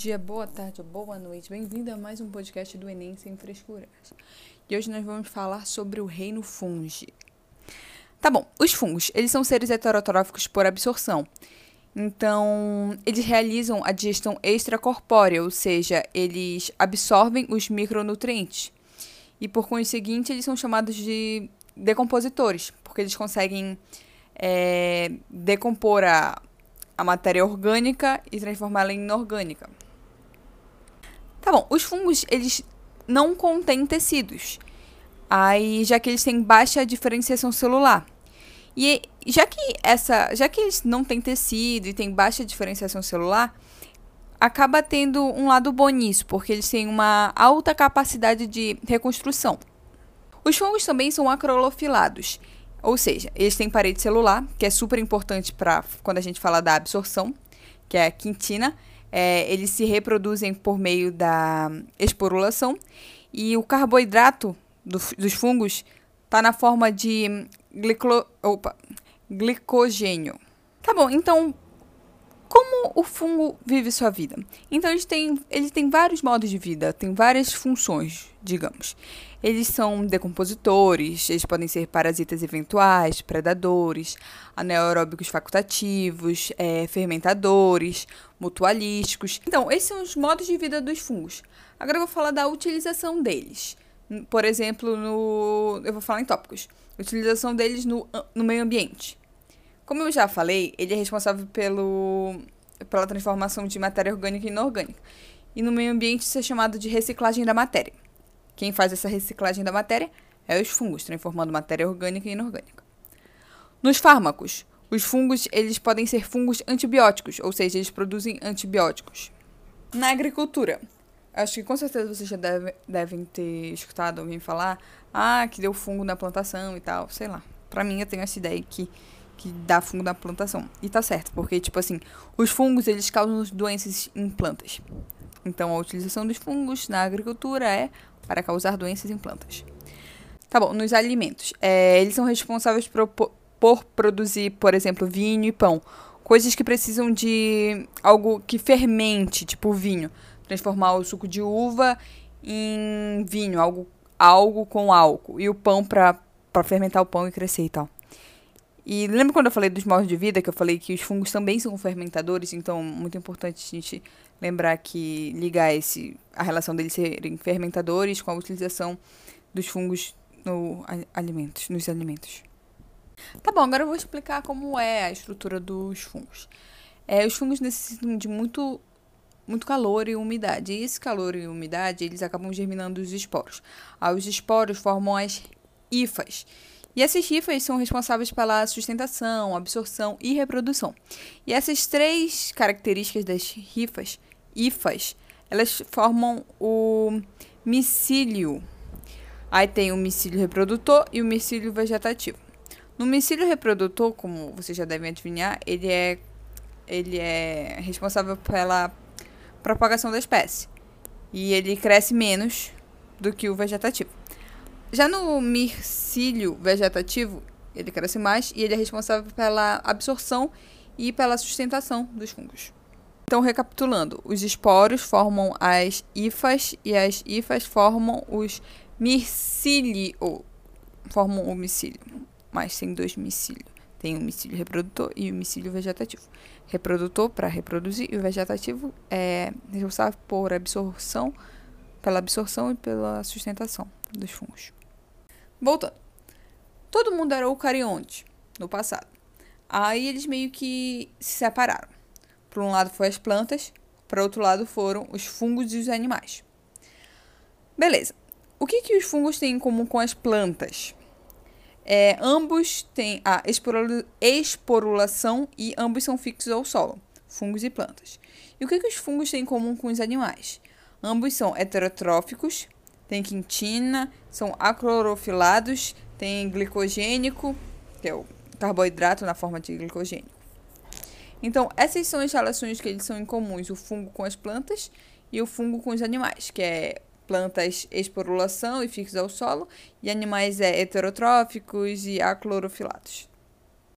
dia, boa tarde boa noite. Bem-vindo a mais um podcast do Enem Sem Frescuras. E hoje nós vamos falar sobre o reino fungi. Tá bom, os fungos, eles são seres heterotróficos por absorção. Então, eles realizam a digestão extracorpórea, ou seja, eles absorvem os micronutrientes. E por conseguinte, eles são chamados de decompositores, porque eles conseguem é, decompor a, a matéria orgânica e transformá-la em inorgânica. Tá bom, os fungos, eles não contêm tecidos, aí já que eles têm baixa diferenciação celular. E já que essa, já que eles não têm tecido e têm baixa diferenciação celular, acaba tendo um lado bom nisso, porque eles têm uma alta capacidade de reconstrução. Os fungos também são acrolofilados, ou seja, eles têm parede celular, que é super importante para quando a gente fala da absorção, que é a quintina. É, eles se reproduzem por meio da esporulação e o carboidrato do, dos fungos está na forma de opa, glicogênio. Tá bom, então como o fungo vive sua vida? Então ele tem, ele tem vários modos de vida, tem várias funções, digamos. Eles são decompositores, eles podem ser parasitas eventuais, predadores, anaeróbicos facultativos, é, fermentadores, mutualísticos. Então, esses são os modos de vida dos fungos. Agora eu vou falar da utilização deles. Por exemplo, no, eu vou falar em tópicos. Utilização deles no, no meio ambiente. Como eu já falei, ele é responsável pelo, pela transformação de matéria orgânica em inorgânica. E no meio ambiente isso é chamado de reciclagem da matéria. Quem faz essa reciclagem da matéria é os fungos, transformando matéria orgânica em inorgânica. Nos fármacos, os fungos eles podem ser fungos antibióticos, ou seja, eles produzem antibióticos. Na agricultura, acho que com certeza vocês já deve, devem ter escutado alguém falar ah, que deu fungo na plantação e tal, sei lá. Pra mim, eu tenho essa ideia que que dá fungo na plantação. E tá certo, porque, tipo assim, os fungos, eles causam doenças em plantas. Então, a utilização dos fungos na agricultura é para causar doenças em plantas. Tá bom, nos alimentos. É, eles são responsáveis por, por produzir, por exemplo, vinho e pão. Coisas que precisam de algo que fermente, tipo vinho. Transformar o suco de uva em vinho, algo, algo com álcool. E o pão para fermentar o pão e crescer e tal. E lembra quando eu falei dos modos de vida, que eu falei que os fungos também são fermentadores, então muito importante a gente lembrar que ligar esse, a relação deles serem fermentadores com a utilização dos fungos no alimentos, nos alimentos. Tá bom, agora eu vou explicar como é a estrutura dos fungos. É, os fungos necessitam de muito muito calor e umidade. E esse calor e umidade, eles acabam germinando os esporos. Ah, os esporos formam as hifas. E essas rifas são responsáveis pela sustentação, absorção e reprodução. E essas três características das rifas, hifas, elas formam o micílio. Aí tem o micílio reprodutor e o micílio vegetativo. No micílio reprodutor, como vocês já devem adivinhar, ele é, ele é responsável pela propagação da espécie. E ele cresce menos do que o vegetativo. Já no mircílio vegetativo, ele cresce mais e ele é responsável pela absorção e pela sustentação dos fungos. Então, recapitulando, os esporos formam as hifas e as hifas formam os micílio, formam o micílio, mas tem dois micílios. Tem o micílio reprodutor e o micílio vegetativo. Reprodutor para reproduzir e o vegetativo é responsável por absorção, pela absorção e pela sustentação dos fungos. Voltando. Todo mundo era eucarionte no passado. Aí eles meio que se separaram. Para um lado foi as plantas, para outro lado foram os fungos e os animais. Beleza. O que, que os fungos têm em comum com as plantas? É, ambos têm a esporulação e ambos são fixos ao solo, fungos e plantas. E o que, que os fungos têm em comum com os animais? Ambos são heterotróficos, tem quintina, são aclorofilados, tem glicogênico, que é o carboidrato na forma de glicogênico. Então, essas são as relações que eles são incomuns, o fungo com as plantas e o fungo com os animais, que é plantas esporulação e fixos ao solo, e animais é, heterotróficos e aclorofilados.